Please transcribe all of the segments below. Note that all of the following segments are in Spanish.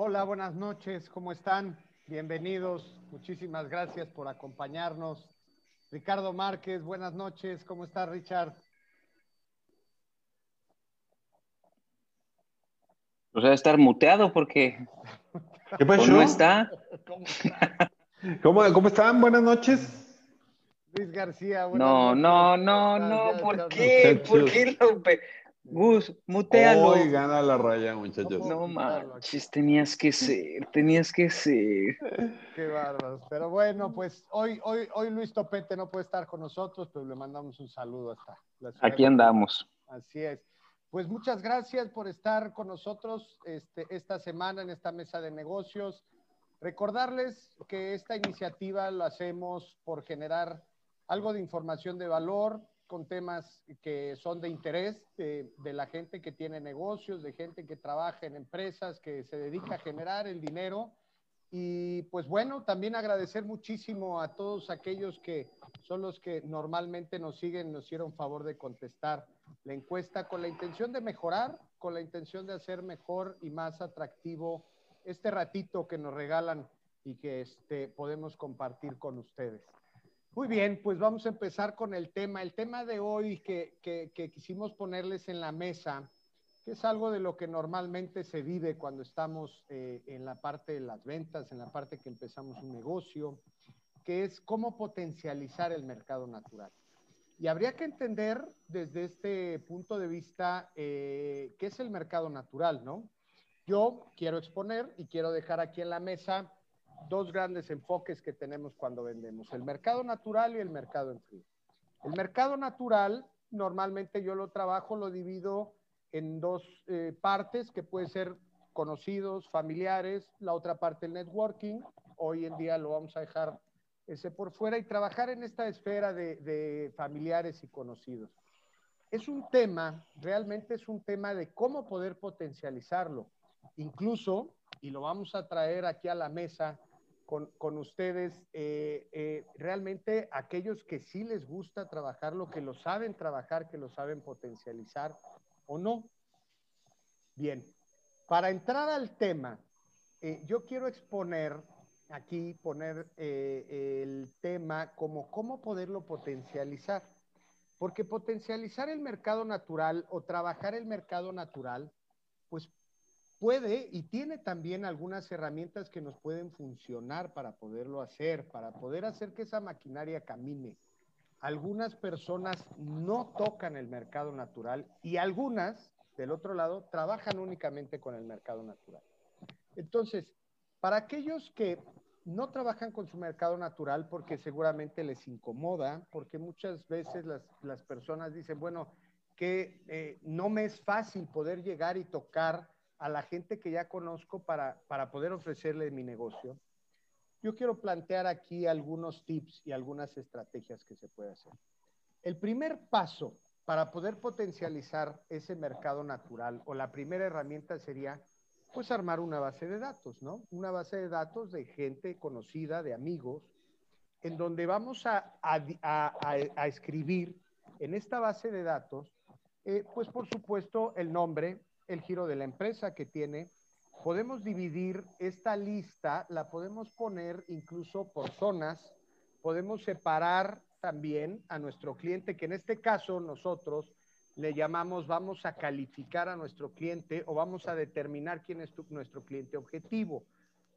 Hola, buenas noches, ¿cómo están? Bienvenidos, muchísimas gracias por acompañarnos. Ricardo Márquez, buenas noches, ¿cómo está Richard? Pues debe estar muteado porque ¿Qué pasó? no está. ¿Cómo, ¿Cómo están? Buenas noches. Luis García, buenas No, noches. no, ¿cómo no, no, Ya ¿por qué? ¿Por qué lo pe- Gus, mutealo. Hoy gana la raya, muchachos. ¿Cómo? No manches, tenías que ser, tenías que ser. Qué bárbaros. Pero bueno, pues hoy, hoy, hoy Luis Topete no puede estar con nosotros, pero le mandamos un saludo hasta la ciudad Aquí andamos. Así es. Pues muchas gracias por estar con nosotros este, esta semana en esta mesa de negocios. Recordarles que esta iniciativa lo hacemos por generar algo de información de valor con temas que son de interés de, de la gente que tiene negocios, de gente que trabaja en empresas, que se dedica a generar el dinero. Y pues bueno, también agradecer muchísimo a todos aquellos que son los que normalmente nos siguen, nos hicieron favor de contestar la encuesta con la intención de mejorar, con la intención de hacer mejor y más atractivo este ratito que nos regalan y que este, podemos compartir con ustedes. Muy bien, pues vamos a empezar con el tema. El tema de hoy que, que, que quisimos ponerles en la mesa, que es algo de lo que normalmente se vive cuando estamos eh, en la parte de las ventas, en la parte que empezamos un negocio, que es cómo potencializar el mercado natural. Y habría que entender desde este punto de vista eh, qué es el mercado natural, ¿no? Yo quiero exponer y quiero dejar aquí en la mesa dos grandes enfoques que tenemos cuando vendemos, el mercado natural y el mercado en frío. El mercado natural, normalmente yo lo trabajo, lo divido en dos eh, partes que pueden ser conocidos, familiares, la otra parte el networking, hoy en día lo vamos a dejar ese por fuera y trabajar en esta esfera de, de familiares y conocidos. Es un tema, realmente es un tema de cómo poder potencializarlo. Incluso, y lo vamos a traer aquí a la mesa con, con ustedes, eh, eh, realmente aquellos que sí les gusta trabajarlo, que lo saben trabajar, que lo saben potencializar o no. Bien, para entrar al tema, eh, yo quiero exponer aquí, poner el tema como cómo poderlo potencializar. Porque potencializar el mercado natural o trabajar el mercado natural, pues puede y tiene también algunas herramientas que nos pueden funcionar para poderlo hacer, para poder hacer que esa maquinaria camine. Algunas personas no tocan el mercado natural y algunas, del otro lado, trabajan únicamente con el mercado natural. Entonces, para aquellos que no trabajan con su mercado natural porque seguramente les incomoda, porque muchas veces las, las personas dicen, bueno, que eh, no me es fácil poder llegar y tocar a la gente que ya conozco para, para poder ofrecerle mi negocio. Yo quiero plantear aquí algunos tips y algunas estrategias que se puede hacer. El primer paso para poder potencializar ese mercado natural o la primera herramienta sería pues armar una base de datos, ¿no? Una base de datos de gente conocida, de amigos, en donde vamos a, a, a, escribir en esta base de datos, eh, pues por supuesto el nombre, el giro de la empresa que tiene. Podemos dividir esta lista, la podemos poner incluso por zonas, podemos separar también a nuestro cliente, que en este caso nosotros le llamamos, vamos a calificar a nuestro cliente o vamos a determinar quién es nuestro cliente objetivo.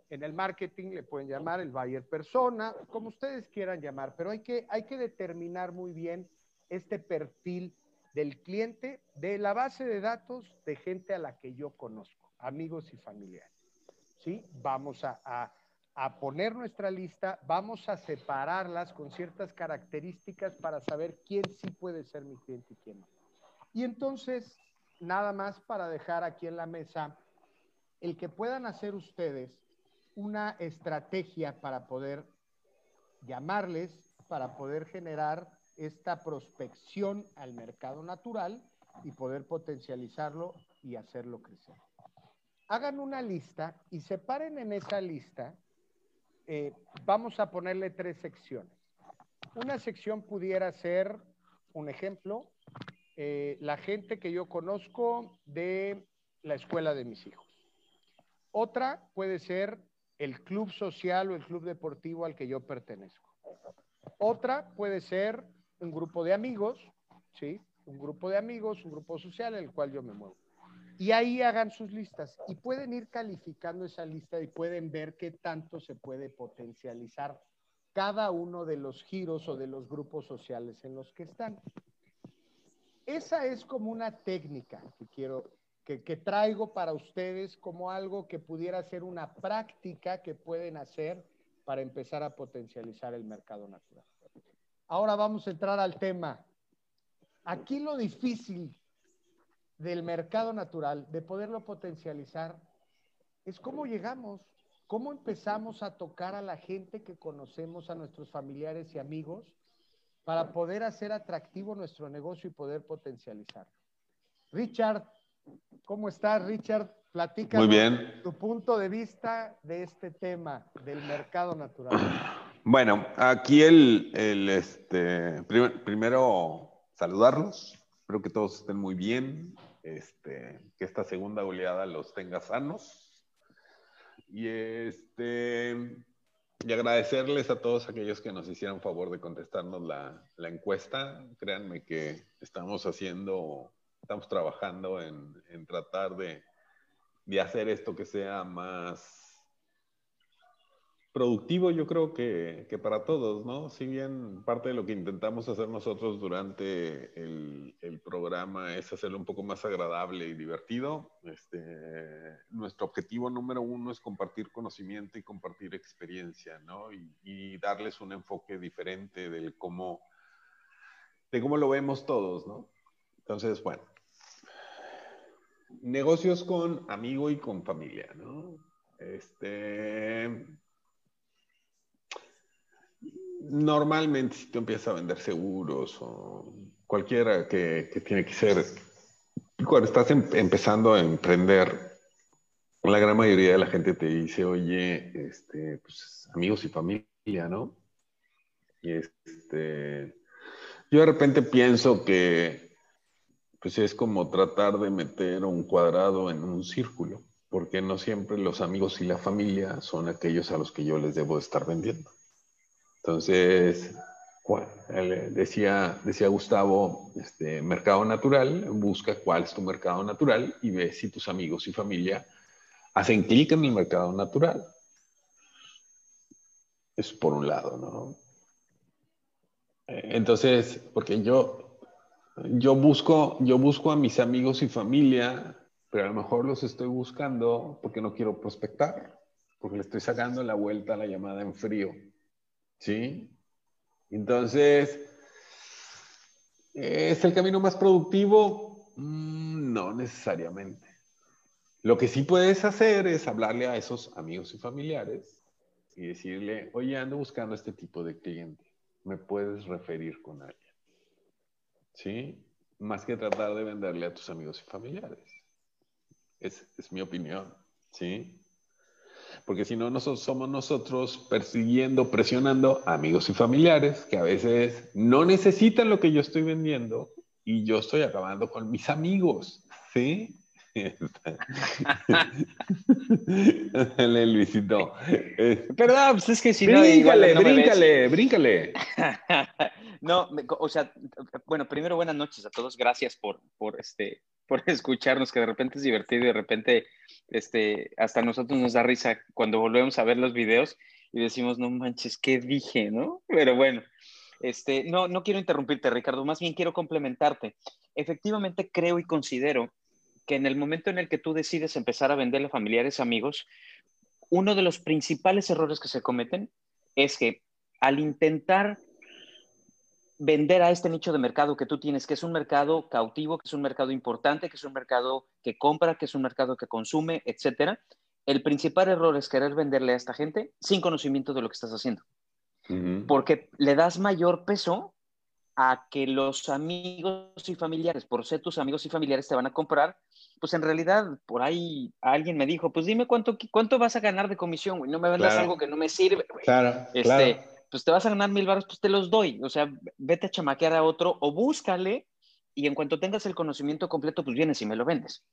En el marketing le pueden llamar el buyer persona, como ustedes quieran llamar, pero hay que, hay que determinar muy bien este perfil del cliente de la base de datos de gente a la que yo conozco, amigos y familiares. ¿Sí? Vamos a, a, a poner nuestra lista, vamos a separarlas con ciertas características para saber quién sí puede ser mi cliente y quién no. Y entonces, nada más para dejar aquí en la mesa, el que puedan hacer ustedes una estrategia para poder llamarles, para poder generar esta prospección al mercado natural y poder potencializarlo y hacerlo crecer. Hagan una lista y separen en esa lista, eh, vamos a ponerle tres secciones. Una sección pudiera ser, un ejemplo, eh, la gente que yo conozco de la escuela de mis hijos. Otra puede ser el club social o el club deportivo al que yo pertenezco. Otra puede ser un grupo de amigos, ¿sí? Un grupo de amigos, un grupo social en el cual yo me muevo. Y ahí hagan sus listas y pueden ir calificando esa lista y pueden ver qué tanto se puede potencializar cada uno de los giros o de los grupos sociales en los que están. Esa es como una técnica que quiero, que, que traigo para ustedes como algo que pudiera ser una práctica que pueden hacer para empezar a potencializar el mercado natural. Ahora vamos a entrar al tema. Aquí lo difícil del mercado natural, de poderlo potencializar, es cómo llegamos, cómo empezamos a tocar a la gente que conocemos, a nuestros familiares y amigos, para poder hacer atractivo nuestro negocio y poder potencializar. Richard, ¿cómo estás, Richard? Platica Muy bien. tu punto de vista de este tema del mercado natural. Bueno, aquí el, el este, prim- primero saludarlos. Espero que todos estén muy bien. Este, que esta segunda oleada los tenga sanos. Y este, y agradecerles a todos aquellos que nos hicieron favor de contestarnos la, la encuesta. Créanme que estamos haciendo, estamos trabajando en, en tratar de, de hacer esto que sea más productivo, yo creo que, que, para todos, ¿no? Si bien parte de lo que intentamos hacer nosotros durante el, el, programa es hacerlo un poco más agradable y divertido, este, nuestro objetivo número uno es compartir conocimiento y compartir experiencia, ¿no? Y, y darles un enfoque diferente del cómo, de cómo lo vemos todos, ¿no? Entonces, bueno, negocios con amigo y con familia, ¿no? Este, normalmente si tú empiezas a vender seguros o cualquiera que, que tiene que ser, cuando estás em, empezando a emprender, la gran mayoría de la gente te dice, oye, este, pues, amigos y familia, ¿no? Y este, yo de repente pienso que pues es como tratar de meter un cuadrado en un círculo, porque no siempre los amigos y la familia son aquellos a los que yo les debo estar vendiendo. Entonces, decía, decía Gustavo, este, mercado natural, busca cuál es tu mercado natural y ve si tus amigos y familia hacen clic en el mercado natural. Es por un lado, ¿no? Entonces, porque yo, yo busco, yo busco a mis amigos y familia, pero a lo mejor los estoy buscando porque no quiero prospectar, porque le estoy sacando la vuelta a la llamada en frío. ¿Sí? Entonces, ¿es el camino más productivo? Mm, no necesariamente. Lo que sí puedes hacer es hablarle a esos amigos y familiares y decirle, oye, ando buscando este tipo de cliente. ¿Me puedes referir con alguien? ¿Sí? Más que tratar de venderle a tus amigos y familiares. Es, es mi opinión. ¿Sí? Porque si no nosotros somos nosotros persiguiendo, presionando a amigos y familiares que a veces no necesitan lo que yo estoy vendiendo y yo estoy acabando con mis amigos, ¿sí? Dale, Luisito. Perdón, pues es que si bríncale, no. No bríncale, bríncale. no, o sea, bueno, primero buenas noches a todos. Gracias por, por, este, por escucharnos, que de repente es divertido y de repente este, hasta nosotros nos da risa cuando volvemos a ver los videos y decimos, no manches, ¿qué dije? ¿No? Pero bueno, este, no, no quiero interrumpirte, Ricardo, más bien quiero complementarte. Efectivamente, creo y considero que en el momento en el que tú decides empezar a venderle a familiares, amigos, uno de los principales errores que se cometen es que al intentar vender a este nicho de mercado que tú tienes, que es un mercado cautivo, que es un mercado importante, que es un mercado que compra, que es un mercado que consume, etcétera, el principal error es querer venderle a esta gente sin conocimiento de lo que estás haciendo. Uh -huh. Porque le das mayor peso a que los amigos y familiares, por ser tus amigos y familiares, te van a comprar, pues en realidad por ahí alguien me dijo, pues dime cuánto, cuánto vas a ganar de comisión, güey, no me vendas claro. algo que no me sirve, güey. Claro, este, claro. Pues te vas a ganar mil baros, pues te los doy, o sea, vete a chamaquear a otro o búscale y en cuanto tengas el conocimiento completo, pues vienes y me lo vendes.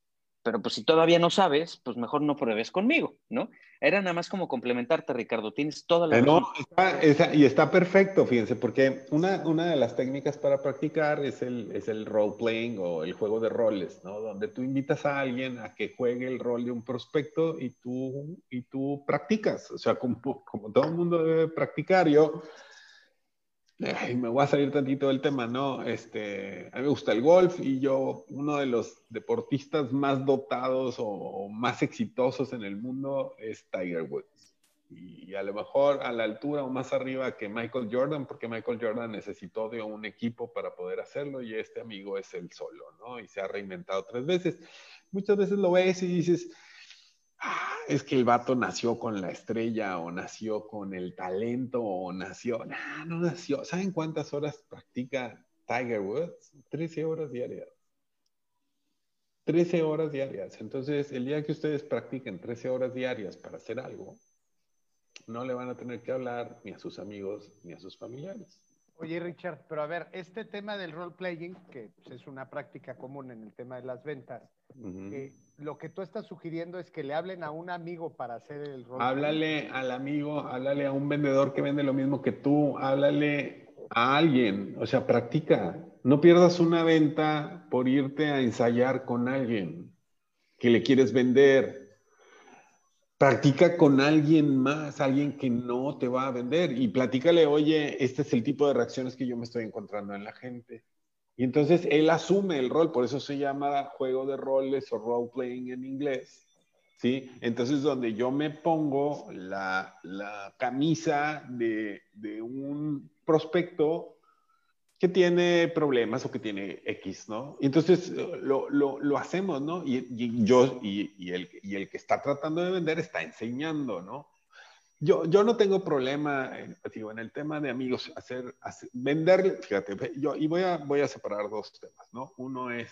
Pero pues si todavía no sabes, pues mejor no pruebes conmigo, ¿no? Era nada más como complementarte, Ricardo, tienes toda la razón. y está perfecto, fíjense, porque una, una de las técnicas para practicar es el, es el role playing o el juego de roles, ¿no? Donde tú invitas a alguien a que juegue el rol de un prospecto y tú, y tú practicas, o sea, como, como todo el mundo debe practicar. Yo me voy a salir tantito del tema, ¿no? Este, a mí me gusta el golf y yo, uno de los deportistas más dotados o, más exitosos en el mundo es Tiger Woods. Y a lo mejor a la altura o más arriba que Michael Jordan, porque Michael Jordan necesitó de un equipo para poder hacerlo y este amigo es el solo, ¿no? Y se ha reinventado tres veces. Muchas veces lo ves y dices, ah, es que el vato nació con la estrella o nació con el talento o nació, no, no nació. ¿Saben cuántas horas practica Tiger Woods? 13 horas diarias. 13 horas diarias. Entonces, el día que ustedes practiquen 13 horas diarias para hacer algo, no le van a tener que hablar ni a sus amigos ni a sus familiares. Oye, Richard, pero a ver, este tema del role playing, que pues, es una práctica común en el tema de las ventas, eh, lo que tú estás sugiriendo es que le hablen a un amigo para hacer el role Háblale al amigo, háblale a un vendedor que vende lo mismo que tú, háblale a alguien, o sea, practica. No pierdas una venta por irte a ensayar con alguien que le quieres vender practica con alguien más, alguien que no te va a vender y platícale, oye, este es el tipo de reacciones que yo me estoy encontrando en la gente. Y entonces él asume el rol, por eso se llama juego de roles o role playing en inglés. ¿Sí? Entonces, donde yo me pongo la, la camisa de, de un prospecto que tiene problemas o que tiene X, ¿no? Y entonces lo, lo, lo hacemos, ¿no? Y, y yo y, y, el, y el que está tratando de vender está enseñando, ¿no? Yo, yo no tengo problema, en, digo, en el tema de amigos, hacer, hacer, venderle, fíjate, yo, y voy a, voy a separar dos temas, ¿no? Uno es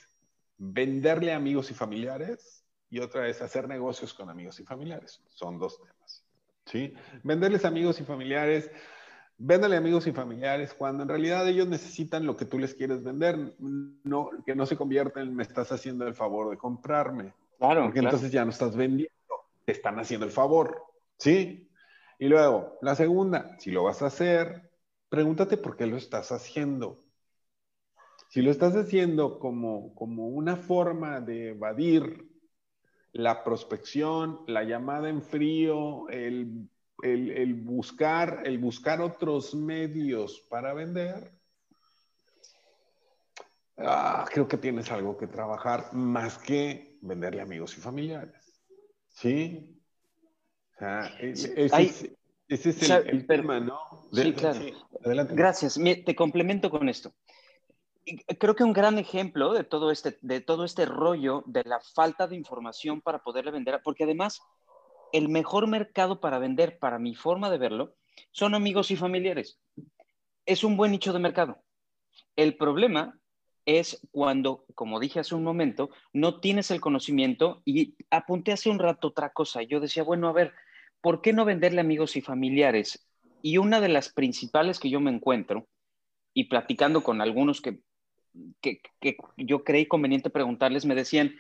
venderle a amigos y familiares y otra es hacer negocios con amigos y familiares. Son dos temas, ¿sí? Venderles amigos y familiares, Véndale amigos y familiares cuando en realidad ellos necesitan lo que tú les quieres vender, no, que no se convierta en me estás haciendo el favor de comprarme. Claro. Porque entonces ya no estás vendiendo, te están haciendo el favor. ¿Sí? Y luego, la segunda, si lo vas a hacer, pregúntate por qué lo estás haciendo. Si lo estás haciendo como, como una forma de evadir la prospección, la llamada en frío, el el, buscar, el buscar otros medios para vender, ah, creo que tienes algo que trabajar más que venderle amigos y familiares. ¿Sí? O sea, ese, es, el, tema, ¿no? sí, claro. Gracias. te complemento con esto. Creo que un gran ejemplo de todo, este, de todo este rollo de la falta de información para poderle vender, porque además el mejor mercado para vender, para mi forma de verlo, son amigos y familiares. Es un buen nicho de mercado. El problema es cuando, como dije hace un momento, no tienes el conocimiento y apunté hace un rato otra cosa. Yo decía, bueno, a ver, ¿por qué no venderle amigos y familiares? Y una de las principales que yo me encuentro, y platicando con algunos que, que, yo creí conveniente preguntarles, me decían,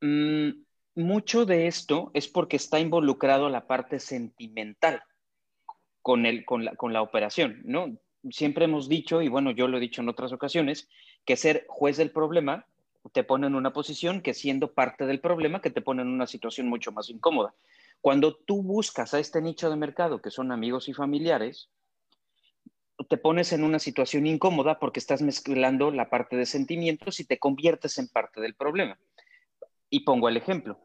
mmm, mucho de esto es porque está involucrado la parte sentimental con, el, con, la, la operación, ¿no? Siempre hemos dicho, y bueno, yo lo he dicho en otras ocasiones, que ser juez del problema te pone en una posición que siendo parte del problema, que te pone en una situación mucho más incómoda. Cuando tú buscas a este nicho de mercado, que son amigos y familiares, te pones en una situación incómoda porque estás mezclando la parte de sentimientos y te conviertes en parte del problema. Y pongo el ejemplo.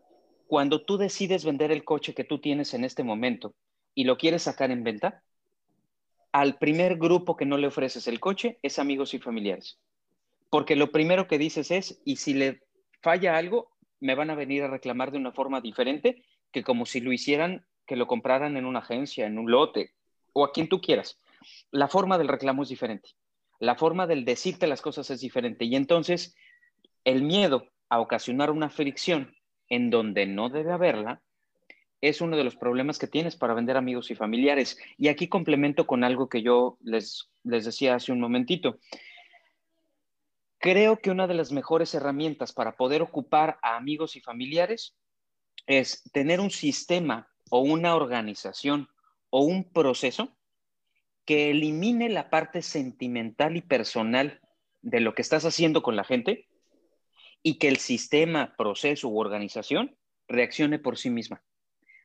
Cuando tú decides vender el coche que tú tienes en este momento y lo quieres sacar en venta, al primer grupo que no le ofreces el coche es amigos y familiares. Porque lo primero que dices es, y si le falla algo, me van a venir a reclamar de una forma diferente que como si lo hicieran, que lo compraran en una agencia, en un lote o a quien tú quieras. La forma del reclamo es diferente. La forma del decirte las cosas es diferente. Y entonces el miedo a ocasionar una fricción en donde no debe haberla, es uno de los problemas que tienes para vender amigos y familiares. Y aquí complemento con algo que yo les, les decía hace un momentito. creo que una de las mejores herramientas para poder ocupar a amigos y familiares es tener un sistema o una organización o un proceso que elimine la parte sentimental y personal de lo que estás haciendo con la gente y que el sistema, proceso u organización reaccione por sí misma.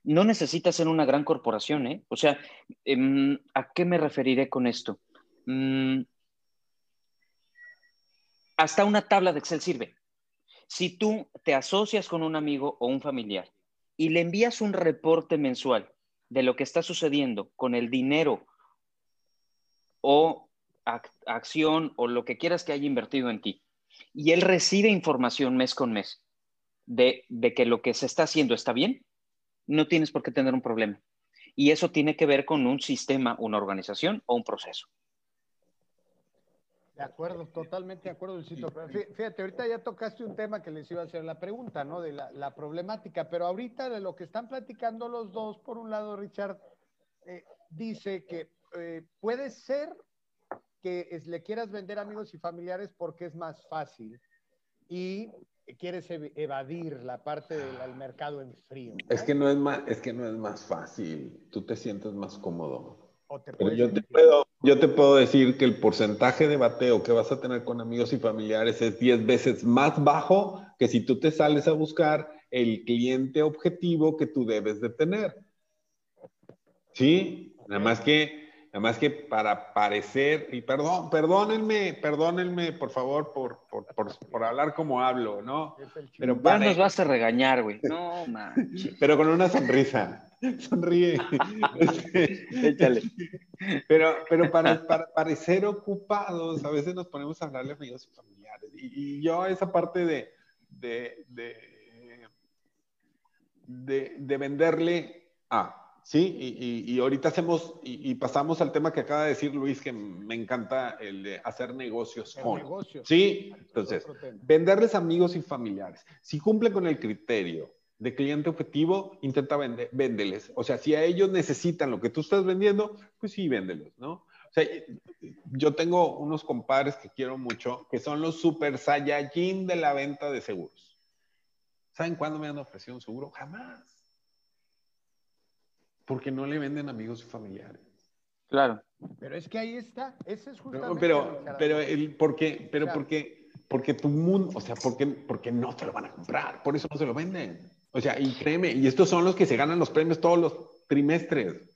No necesitas ser una gran corporación, ¿eh? O sea, em, ¿a qué me referiré con esto? Mm, hasta una tabla de Excel sirve. Si tú te asocias con un amigo o un familiar y le envías un reporte mensual de lo que está sucediendo con el dinero o acción o lo que quieras que haya invertido en ti, y él recibe información mes con mes de, de que lo que se está haciendo está bien, no tienes por qué tener un problema. Y eso tiene que ver con un sistema, una organización o un proceso. De acuerdo, totalmente de acuerdo, Luisito. Fíjate, ahorita ya tocaste un tema que les iba a hacer la pregunta, ¿no? De la, problemática, pero ahorita de lo que están platicando los dos, por un lado, Richard eh, dice que eh, puede ser que le quieras vender amigos y familiares porque es más fácil y quieres evadir la parte del mercado en frío. Es que no es más, es que no es más fácil. Tú te sientes más cómodo. Pero yo te, puedo, yo te puedo decir que el porcentaje de bateo que vas a tener con amigos y familiares es 10 veces más bajo que si tú te sales a buscar el cliente objetivo que tú debes de tener. ¿Sí? Nada más que Nada más que para parecer, y perdón, perdónenme, perdónenme, por favor, por, por, por, hablar como hablo, ¿no? Pero ya nos vas a regañar, güey. No, manches. Pero con una sonrisa. Sonríe. Échale. Pero, pero para, para, parecer ocupados, a veces nos ponemos a hablarle a amigos y familiares. Y, y yo esa parte de, de, de, de, de venderle a Sí, y, y, ahorita hacemos y, pasamos al tema que acaba de decir Luis, que me encanta el de hacer negocios con. Sí, entonces, venderles amigos y familiares. Si cumple con el criterio de cliente objetivo, intenta vender, véndeles. O sea, si a ellos necesitan lo que tú estás vendiendo, pues sí, véndelos, ¿no? O sea, yo tengo unos compadres que quiero mucho, que son los super saiyajin de la venta de seguros. ¿Saben cuándo me han ofrecido un seguro? Jamás porque no le venden amigos y familiares. Claro. Pero es que ahí está, ese es justamente. Pero, pero, el, porque, pero porque, porque tu mundo, o sea, porque, porque no te lo van a comprar, por eso no se lo venden. O sea, y créeme, y estos son los que se ganan los premios todos los trimestres.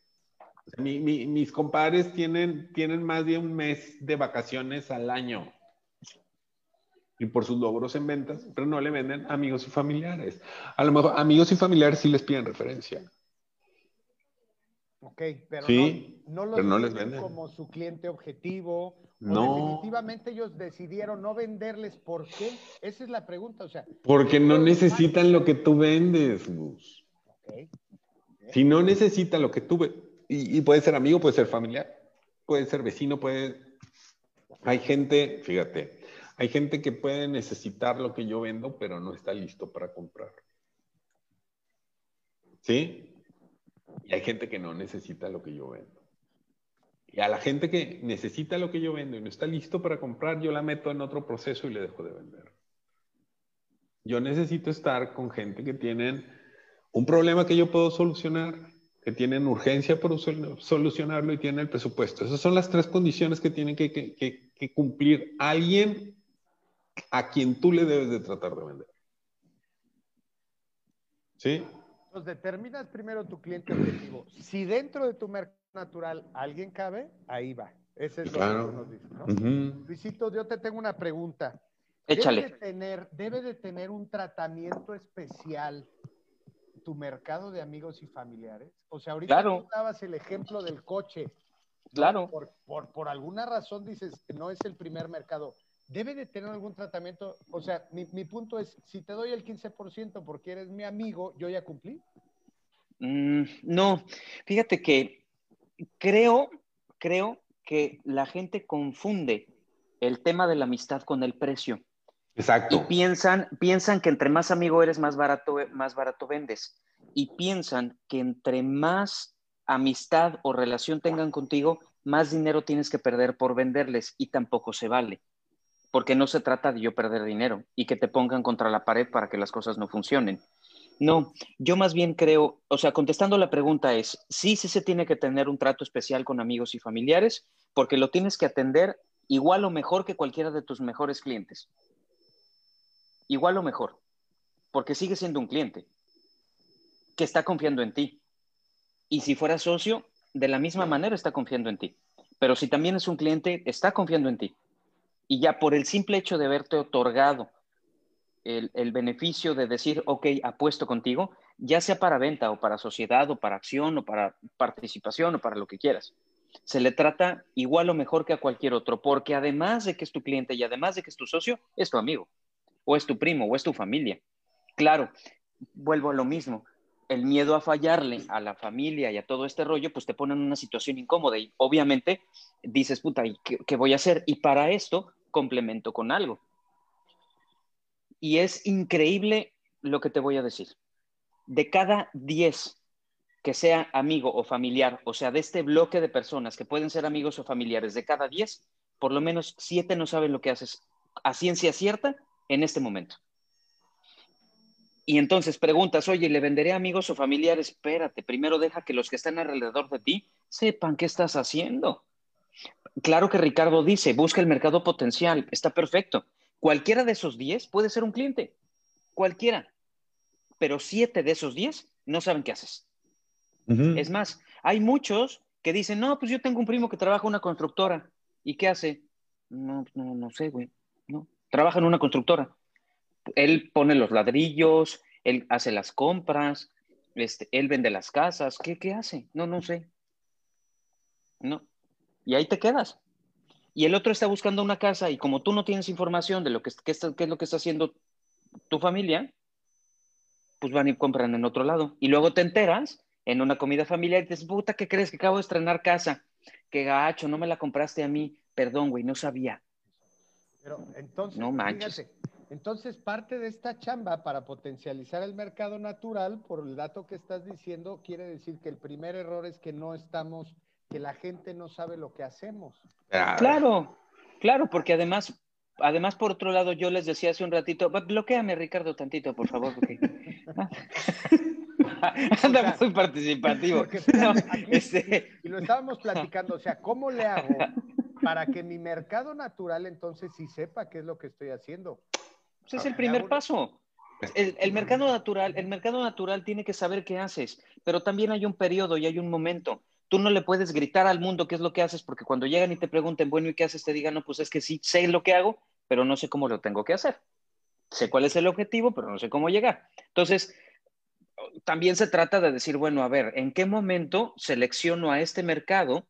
mis compadres tienen, tienen más de un mes de vacaciones al año. Y por sus logros en ventas, pero no le venden amigos y familiares. A lo mejor amigos y familiares sí les piden referencia. Ok, pero no, no, les venden como su cliente objetivo. No. definitivamente ellos decidieron no venderles. ¿Por qué? Esa es la pregunta. O sea, porque no necesitan lo que tú vendes, Gus. Okay. Si no necesita lo que tú vendes, y, puede ser amigo, puede ser familiar, puede ser vecino, puede. Hay gente, fíjate, hay gente que puede necesitar lo que yo vendo, pero no está listo para comprar. ¿Sí? Y hay gente que no necesita lo que yo vendo. Y a la gente que necesita lo que yo vendo y no está listo para comprar, yo la meto en otro proceso y le dejo de vender. Yo necesito estar con gente que tienen un problema que yo puedo solucionar, que tienen urgencia por solucionarlo y tienen el presupuesto. Esas son las tres condiciones que tienen que, que cumplir alguien a quien tú le debes de tratar de vender. ¿Sí? Determinas primero tu cliente objetivo. Si dentro de tu mercado natural alguien cabe, ahí va. Ese es lo que nos dice, ¿no? Luisito, yo te tengo una pregunta. Échale. ¿Debe de, tener, ¿Debe de tener un tratamiento especial tu mercado de amigos y familiares? O sea, ahorita tú dabas el ejemplo del coche. Claro. Por, por, por alguna razón dices, no es el primer mercado debe de tener algún tratamiento. O sea, mi, punto es, si te doy el 15% porque eres mi amigo, ¿yo ya cumplí? Mm, no, fíjate que creo, creo que la gente confunde el tema de la amistad con el precio. Exacto. Y piensan, piensan que entre más amigo eres, más barato, más barato vendes. Y piensan que entre más amistad o relación tengan contigo, más dinero tienes que perder por venderles y tampoco se vale. Porque no se trata de yo perder dinero y que te pongan contra la pared para que las cosas no funcionen. No, yo más bien creo, o sea, contestando la pregunta es, sí, sí se tiene que tener un trato especial con amigos y familiares, porque lo tienes que atender igual o mejor que cualquiera de tus mejores clientes. Igual o mejor, porque sigue siendo un cliente que está confiando en ti. Y si fuera socio, de la misma manera está confiando en ti. Pero si también es un cliente, está confiando en ti. Y ya por el simple hecho de haberte otorgado el, beneficio de decir, ok, apuesto contigo, ya sea para venta o para sociedad o para acción o para participación o para lo que quieras. Se le trata igual o mejor que a cualquier otro, porque además de que es tu cliente y además de que es tu socio, es tu amigo, o es tu primo, o es tu familia. Claro, vuelvo a lo mismo. El miedo a fallarle a la familia y a todo este rollo, pues te pone en una situación incómoda y obviamente dices, puta, ¿y qué, qué voy a hacer? Y para esto complemento con algo y es increíble lo que te voy a decir. De cada 10 que sea amigo o familiar, o sea, de este bloque de personas que pueden ser amigos o familiares, de cada 10, por lo menos 7 no saben lo que haces a ciencia cierta en este momento. Y entonces preguntas, oye, ¿le venderé a amigos o familiares? Espérate, primero deja que los que están alrededor de ti sepan qué estás haciendo. Claro que Ricardo dice, busca el mercado potencial, está perfecto, Cualquiera de esos 10 puede ser un cliente, cualquiera, pero 7 de esos 10 no saben qué haces. Es más, hay muchos que dicen, no, pues yo tengo un primo que trabaja en una constructora. ¿Y qué hace? No, no, no sé, güey. No, trabaja en una constructora. Él pone los ladrillos, él hace las compras, este, él vende las casas. ¿Qué, ¿Qué hace? No, no sé. No. Y ahí te quedas y el otro está buscando una casa y como tú no tienes información de lo que, qué, es lo que está haciendo tu familia, pues van y compran en otro lado. Y luego te enteras en una comida familiar y dices, puta, ¿qué crees? Que acabo de estrenar casa. Qué gacho, no me la compraste a mí. Perdón, güey, no sabía. Pero entonces, no manches. entonces parte de esta chamba para potencializar el mercado natural, por el dato que estás diciendo, quiere decir que el primer error es que no estamos que la gente no sabe lo que hacemos. Claro, claro, porque además, además por otro lado, yo les decía hace un ratito, bloqueame Ricardo tantito, por favor, porque... Anda muy participativo. Este y lo estábamos platicando, o sea, ¿cómo le hago para que mi mercado natural entonces sí sepa qué es lo que estoy haciendo? Pues es el primer paso. El, el, mercado natural, el mercado natural tiene que saber qué haces, pero también hay un periodo y hay un momento. Tú no le puedes gritar al mundo qué es lo que haces, porque cuando llegan y te pregunten, bueno, ¿y qué haces? Te digan, no, pues es que sí sé lo que hago, pero no sé cómo lo tengo que hacer. Sé cuál es el objetivo, pero no sé cómo llegar. Entonces, también se trata de decir, bueno, a ver, ¿en qué momento selecciono a este mercado?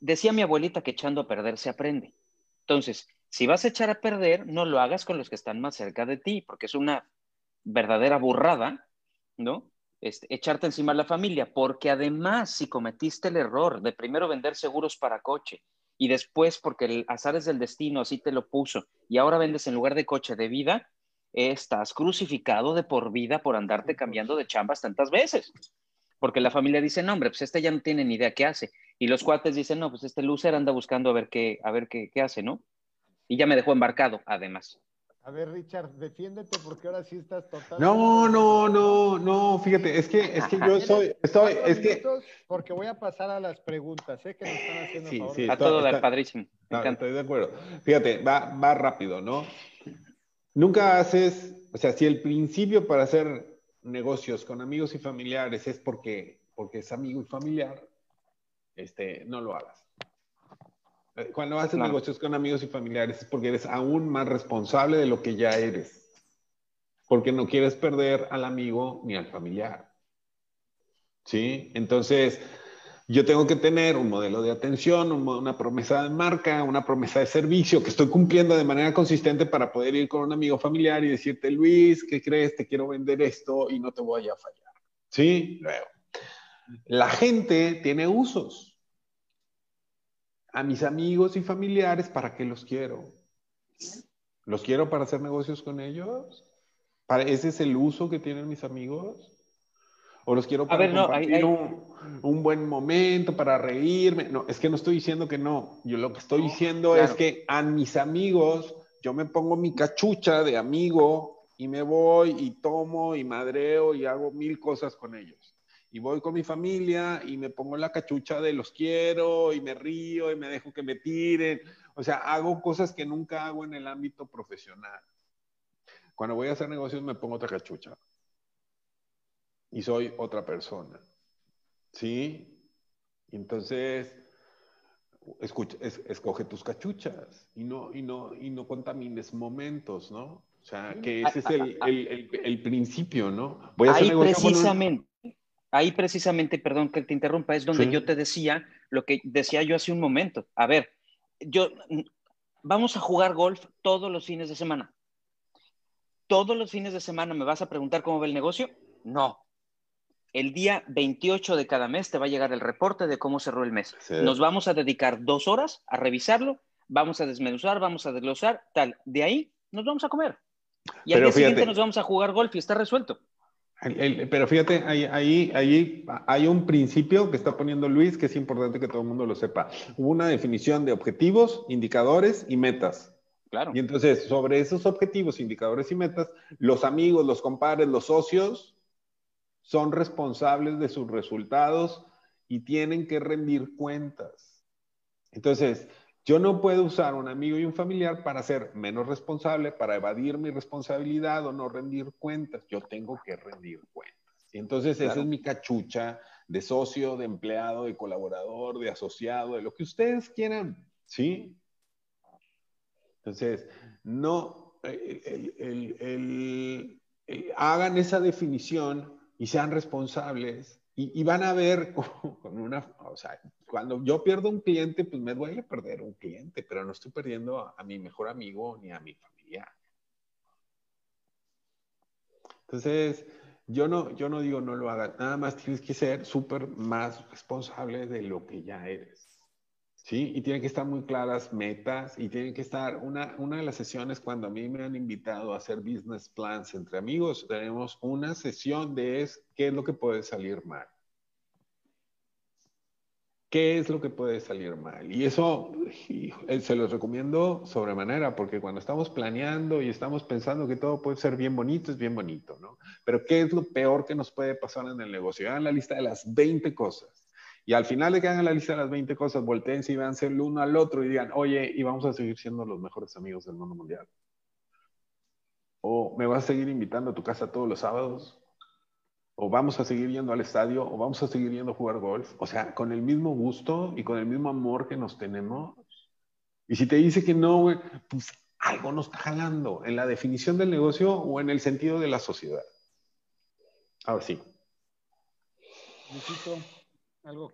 Decía mi abuelita que echando a perder se aprende. Entonces, si vas a echar a perder, no lo hagas con los que están más cerca de ti, porque es una verdadera burrada, ¿no? Este, echarte encima a la familia, porque además si cometiste el error de primero vender seguros para coche y después porque el azar es del destino, así te lo puso, y ahora vendes en lugar de coche de vida, estás crucificado de por vida por andarte cambiando de chambas tantas veces. Porque la familia dice, no, hombre, pues este ya no tiene ni idea qué hace. Y los cuates dicen, no, pues este loser anda buscando a ver qué, a ver qué, qué hace, ¿no? Y ya me dejó embarcado, además. A ver, Richard, defiéndete porque ahora sí estás totalmente. No, no, no, no, fíjate, es que, es que yo soy, estoy, es que. Porque voy a pasar a las preguntas, ¿eh? Que nos están haciendo sí, Sí, a todo dar padrísimo. estoy de acuerdo. Fíjate, va, va rápido, ¿no? Nunca haces, o sea, si el principio para hacer negocios con amigos y familiares es porque, porque es amigo y familiar, este, no lo hagas. Eh, cuando haces negocios con amigos y familiares es porque eres aún más responsable de lo que ya eres. Porque no quieres perder al amigo ni al familiar. ¿Sí? Entonces, yo tengo que tener un modelo de atención, una promesa de marca, una promesa de servicio que estoy cumpliendo de manera consistente para poder ir con un amigo familiar y decirte, Luis, ¿qué crees? Te quiero vender esto y no te voy a fallar. ¿Sí? Luego, la gente tiene usos a mis amigos y familiares, ¿para qué los quiero? ¿Los quiero para hacer negocios con ellos? ¿Para, ¿Ese es el uso que tienen mis amigos? ¿O los quiero para compartir Un, buen momento, para reírme? No, es que no estoy diciendo que no. Yo lo que estoy diciendo es que a mis amigos yo me pongo mi cachucha de amigo y me voy y tomo y madreo y hago mil cosas con ellos. Y voy con mi familia y me pongo la cachucha de los quiero y me río y me dejo que me tiren. O sea, hago cosas que nunca hago en el ámbito profesional. Cuando voy a hacer negocios me pongo otra cachucha. Y soy otra persona. ¿Sí? Entonces, escucha, escoge tus cachuchas y no, y, no, y no contamines momentos, ¿no? O sea, que ese es el, el, el, principio, ¿no? Voy a hacer ahí precisamente, ahí precisamente, perdón que te interrumpa, es donde yo te decía lo que decía yo hace un momento. A ver, yo, vamos a jugar golf todos los fines de semana. ¿Todos los fines de semana me vas a preguntar cómo va el negocio? No. El día 28 de cada mes te va a llegar el reporte de cómo cerró el mes. Nos vamos a dedicar dos horas a revisarlo, vamos a desmenuzar, vamos a desglosar, tal. De ahí nos vamos a comer. Y al día siguiente nos vamos a jugar golf y está resuelto. Pero fíjate, ahí, ahí, hay un principio que está poniendo Luis que es importante que todo el mundo lo sepa. Hubo una definición de objetivos, indicadores y metas. Claro. Y entonces, sobre esos objetivos, indicadores y metas, los amigos, los compadres, los socios son responsables de sus resultados y tienen que rendir cuentas. Entonces, yo no puedo usar un amigo y un familiar para ser menos responsable, para evadir mi responsabilidad o no rendir cuentas. Yo tengo que rendir cuentas. Y entonces esa es mi cachucha de socio, de empleado, de colaborador, de asociado, de lo que ustedes quieran, ¿sí? Entonces, no, hagan esa definición y sean responsables y, van a ver con una, o sea, cuando yo pierdo un cliente, pues me duele perder un cliente, pero no estoy perdiendo a, mi mejor amigo ni a mi familia. Entonces, yo no, yo no digo no lo hagan, nada más tienes que ser súper más responsable de lo que ya eres. ¿Sí? Y tienen que estar muy claras metas y tienen que estar, una, una de las sesiones cuando a mí me han invitado a hacer business plans entre amigos, tenemos una sesión de es, qué es lo que puede salir mal. ¿Qué es lo que puede salir mal? Y eso se los recomiendo sobremanera, porque cuando estamos planeando y estamos pensando que todo puede ser bien bonito, es bien bonito, ¿no? Pero ¿qué es lo peor que nos puede pasar en el negocio? Hagan la lista de las 20 cosas y al final de que hagan la lista de las 20 cosas, volteen y vean el uno al otro y digan, oye, y vamos a seguir siendo los mejores amigos del mundo mundial. O me vas a seguir invitando a tu casa todos los sábados. O vamos a seguir yendo al estadio, o vamos a seguir yendo a jugar golf. O sea, con el mismo gusto y con el mismo amor que nos tenemos. Y si te dice que no, güey, pues algo nos está jalando en la definición del negocio o en el sentido de la sociedad. Ahora sí.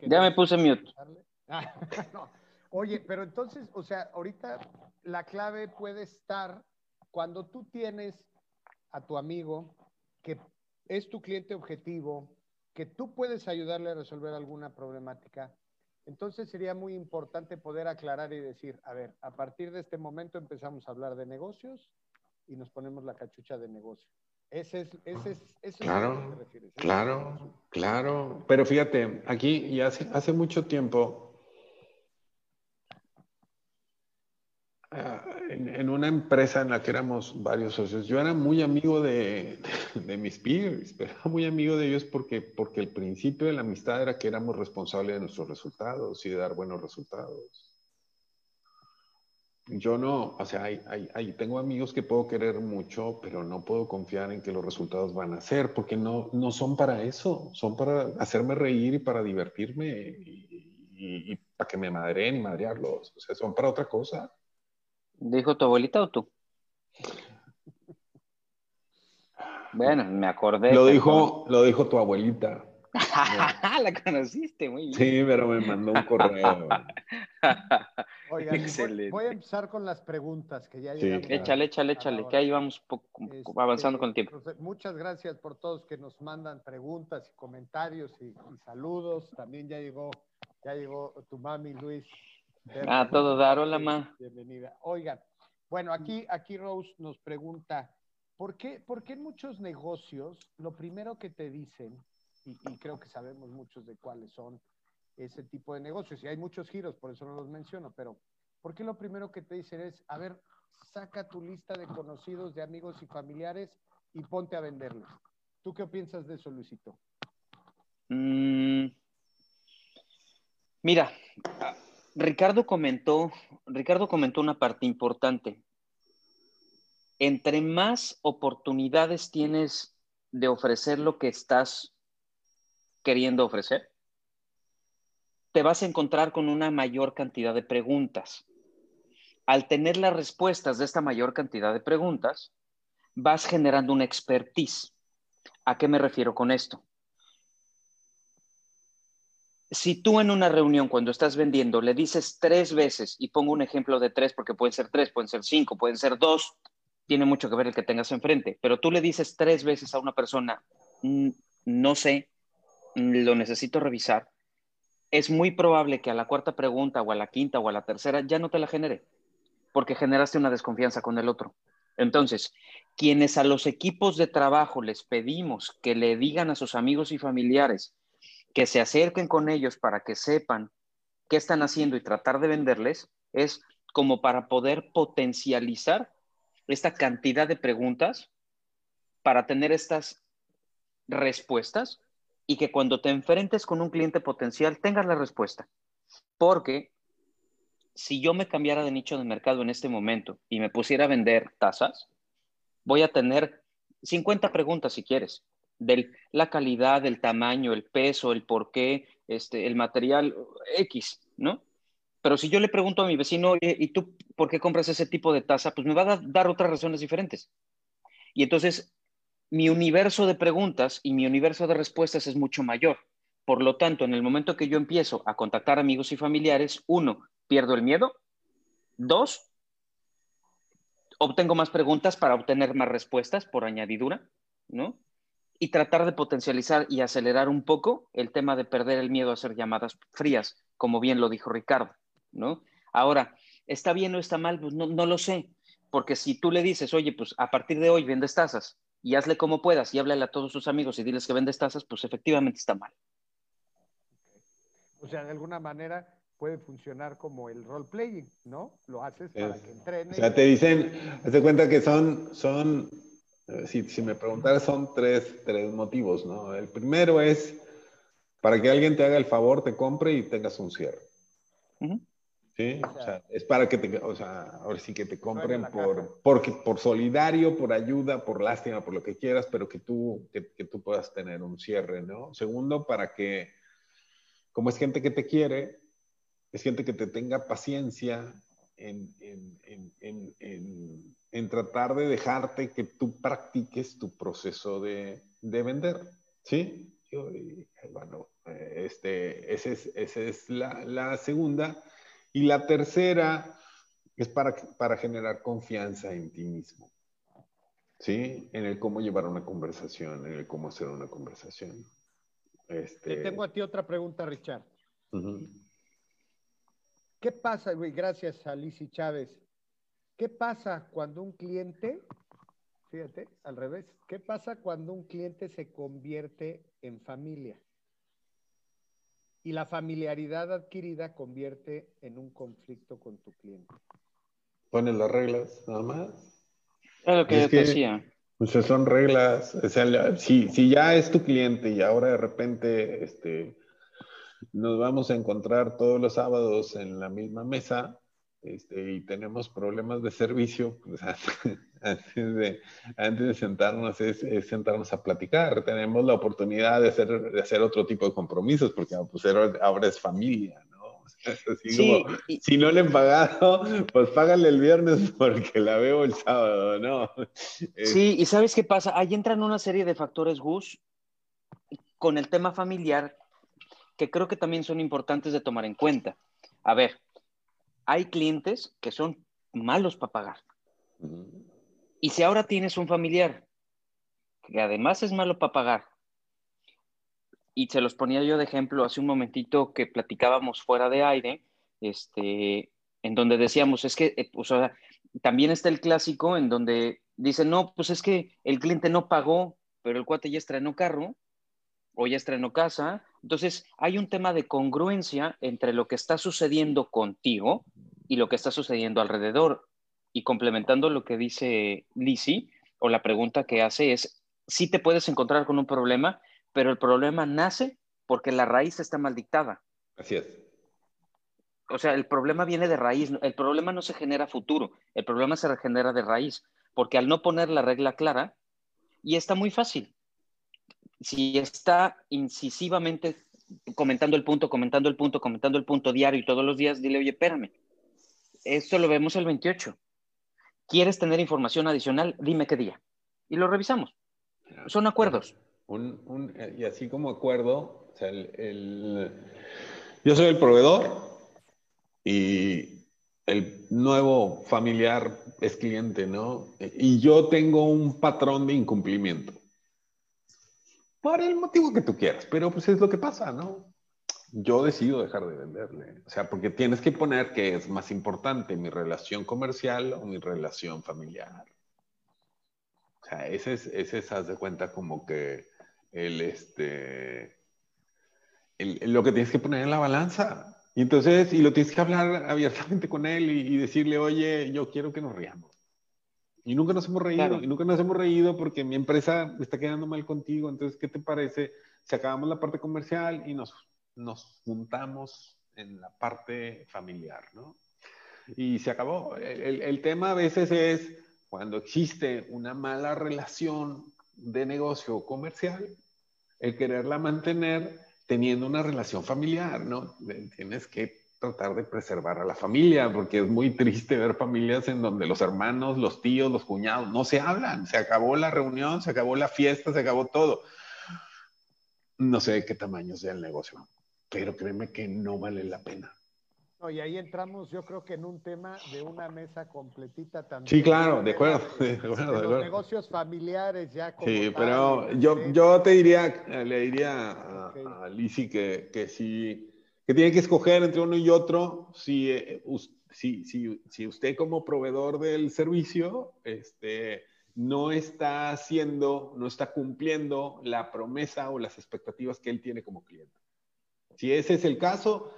Ya me puse mute. Ah, Oye, pero entonces, o sea, ahorita la clave puede estar cuando tú tienes a tu amigo que es tu cliente objetivo, que tú puedes ayudarle a resolver alguna problemática. Entonces sería muy importante poder aclarar y decir, a ver, a partir de este momento empezamos a hablar de negocios y nos ponemos la cachucha de negocio. Ese es, ese es, claro, Claro, claro. Pero fíjate, aquí y hace, hace mucho tiempo, ah, en, una empresa en la que éramos varios socios, yo era muy amigo de, de, mis peers, pero era muy amigo de ellos porque, porque el principio de la amistad era que éramos responsables de nuestros resultados y de dar buenos resultados yo no, o sea, hay, tengo amigos que puedo querer mucho, pero no puedo confiar en que los resultados van a ser, porque no, no son para eso, son para hacerme reír y para divertirme y, para que me madreen y madrearlos, o sea, son para otra cosa. ¿Dijo tu abuelita o tú? Bueno, me acordé. Lo dijo, lo dijo tu abuelita. la conociste, muy bien. Sí, pero me mandó un correo. Oigan, Excelente. Voy, a empezar con las preguntas que ya sí. Échale, échale, échale, que ahí vamos este, avanzando con el tiempo. muchas gracias por todos que nos mandan preguntas y comentarios y, saludos. También ya llegó, ya llegó tu mami, Luis. Ah, todo dar, hola, ma. Bienvenida. Oigan, bueno, aquí, aquí Rose nos pregunta, ¿por qué, ¿por qué en muchos negocios lo primero que te dicen y, creo que sabemos muchos de cuáles son ese tipo de negocios. Y hay muchos giros, por eso no los menciono, pero ¿por qué lo primero que te dicen es, a ver, saca tu lista de conocidos, de amigos y familiares y ponte a venderles. ¿Tú qué piensas de eso, Luisito? Mm, mira, Ricardo comentó, Ricardo comentó una parte importante. Entre más oportunidades tienes de ofrecer lo que estás queriendo ofrecer, te vas a encontrar con una mayor cantidad de preguntas. Al tener las respuestas de esta mayor cantidad de preguntas, vas generando una expertise. ¿A qué me refiero con esto? Si tú en una reunión, cuando estás vendiendo, le dices tres veces, y pongo un ejemplo de tres porque pueden ser tres, pueden ser cinco, pueden ser dos, tiene mucho que ver el que tengas enfrente, pero tú le dices tres veces a una persona, mm, no sé, lo necesito revisar, es muy probable que a la cuarta pregunta o a la quinta o a la tercera ya no te la genere, porque generaste una desconfianza con el otro. Entonces, quienes a los equipos de trabajo les pedimos que le digan a sus amigos y familiares que se acerquen con ellos para que sepan qué están haciendo y tratar de venderles, es como para poder potencializar esta cantidad de preguntas para tener estas respuestas y que cuando te enfrentes con un cliente potencial tengas la respuesta. Porque si yo me cambiara de nicho de mercado en este momento y me pusiera a vender tasas, voy a tener 50 preguntas si quieres, de la calidad, el tamaño, el peso, el por qué, este, el material X, ¿no? Pero si yo le pregunto a mi vecino, ¿y tú por qué compras ese tipo de taza? Pues me va a dar otras razones diferentes. Y entonces mi universo de preguntas y mi universo de respuestas es mucho mayor. Por lo tanto, en el momento que yo empiezo a contactar amigos y familiares, uno, pierdo el miedo. Dos, obtengo más preguntas para obtener más respuestas por añadidura, ¿no? Y tratar de potencializar y acelerar un poco el tema de perder el miedo a hacer llamadas frías, como bien lo dijo Ricardo, ¿no? Ahora, ¿está bien o está mal? Pues no, no lo sé, porque si tú le dices, oye, pues a partir de hoy vendes tasas, y hazle como puedas y háblale a todos tus amigos y diles que vendes tazas, pues efectivamente está mal. O sea, de alguna manera puede funcionar como el role playing, ¿no? Lo haces para que entrene. O sea, te dicen, hazte cuenta que son, son eh, si, si me preguntaras, son tres, tres motivos, ¿no? El primero es para que alguien te haga el favor, te compre y tengas un cierre. Sí, o sea, es para que te, o sea, ahora sí que te compren por, porque, por solidario, por ayuda, por lástima, por lo que quieras, pero que tú, que, tú puedas tener un cierre, ¿no? Segundo, para que, como es gente que te quiere, es gente que te tenga paciencia en, en, tratar de dejarte que tú practiques tu proceso de, de vender, ¿sí? Y, bueno, este, esa es, esa es la, la segunda. Y la tercera es para, para generar confianza en ti mismo. ¿Sí? En el cómo llevar una conversación, en el cómo hacer una conversación. Este... Te tengo a ti otra pregunta, Richard. ¿Qué pasa, güey? Gracias a Lizzie Chávez. ¿Qué pasa cuando un cliente, fíjate, al revés, qué pasa cuando un cliente se convierte en familia? Y la familiaridad adquirida convierte en un conflicto con tu cliente. Pones las reglas, nada más. Es lo que yo te decía. Pues son reglas. O sea, si, si, ya es tu cliente y ahora de repente este, nos vamos a encontrar todos los sábados en la misma mesa, este, y tenemos problemas de servicio, pues antes, de, antes de sentarnos es, sentarnos a platicar. Tenemos la oportunidad de hacer, de hacer otro tipo de compromisos, porque pues, ahora es familia, ¿no? si no le han pagado, pues págale el viernes porque la veo el sábado, ¿no? Sí, y ¿sabes qué pasa? Ahí entran una serie de factores, Gus, con el tema familiar, que creo que también son importantes de tomar en cuenta. A ver, hay clientes que son malos para pagar. Y si ahora tienes un familiar que además es malo para pagar, y se los ponía yo de ejemplo hace un momentito que platicábamos fuera de aire, este, en donde decíamos, es que, pues, también está el clásico en donde dicen, no, pues es que el cliente no pagó, pero el cuate ya estrenó carro o ya estrenó casa. Entonces, hay un tema de congruencia entre lo que está sucediendo contigo y lo que está sucediendo alrededor. y complementando lo que dice Lisi, o la pregunta que hace es, si te puedes encontrar con un problema, pero el problema nace porque la raíz está mal dictada. Así es. O sea, el problema viene de raíz, el problema no se genera futuro, el problema se regenera de raíz, porque al no poner la regla clara, y está muy fácil, si está incisivamente comentando el punto, comentando el punto, comentando el punto diario y todos los días, dile, oye, espérame, esto lo vemos el 28. ¿Quieres tener información adicional? Dime qué día. Y lo revisamos. Son acuerdos. y así como acuerdo, yo soy el proveedor y el nuevo familiar es cliente, ¿no? Y yo tengo un patrón de incumplimiento. Por el motivo que tú quieras, pero pues es lo que pasa, ¿no? Yo decido dejar de venderle. O sea, porque tienes que poner que es más importante mi relación comercial o mi relación familiar. O sea, ese es, ese es haz de cuenta como que el, este, lo que tienes que poner en la balanza. Y entonces, y lo tienes que hablar abiertamente con él y, decirle, oye, yo quiero que nos riamos. Y nunca nos hemos reído, y nunca nos hemos reído porque mi empresa está quedando mal contigo. Entonces, ¿qué te parece si acabamos la parte comercial y nos, nos juntamos en la parte familiar, ¿no? Y se acabó. El, el tema a veces es cuando existe una mala relación de negocio comercial, el quererla mantener teniendo una relación familiar, ¿no? Tienes que tratar de preservar a la familia, porque es muy triste ver familias en donde los hermanos, los tíos, los cuñados no se hablan, se acabó la reunión, se acabó la fiesta, se acabó todo. No sé de qué tamaño sea el negocio, pero créeme que no vale la pena. No, y ahí entramos, yo creo que en un tema de una mesa completita también. Sí, claro, de acuerdo. De, acuerdo, de, los negocios familiares ya. Como sí, pero yo, yo te diría, le diría a, a Lizzie que, que sí que tiene que escoger entre uno y otro si, eh, si, si, si, usted como proveedor del servicio este, no está haciendo, no está cumpliendo la promesa o las expectativas que él tiene como cliente. Si ese es el caso,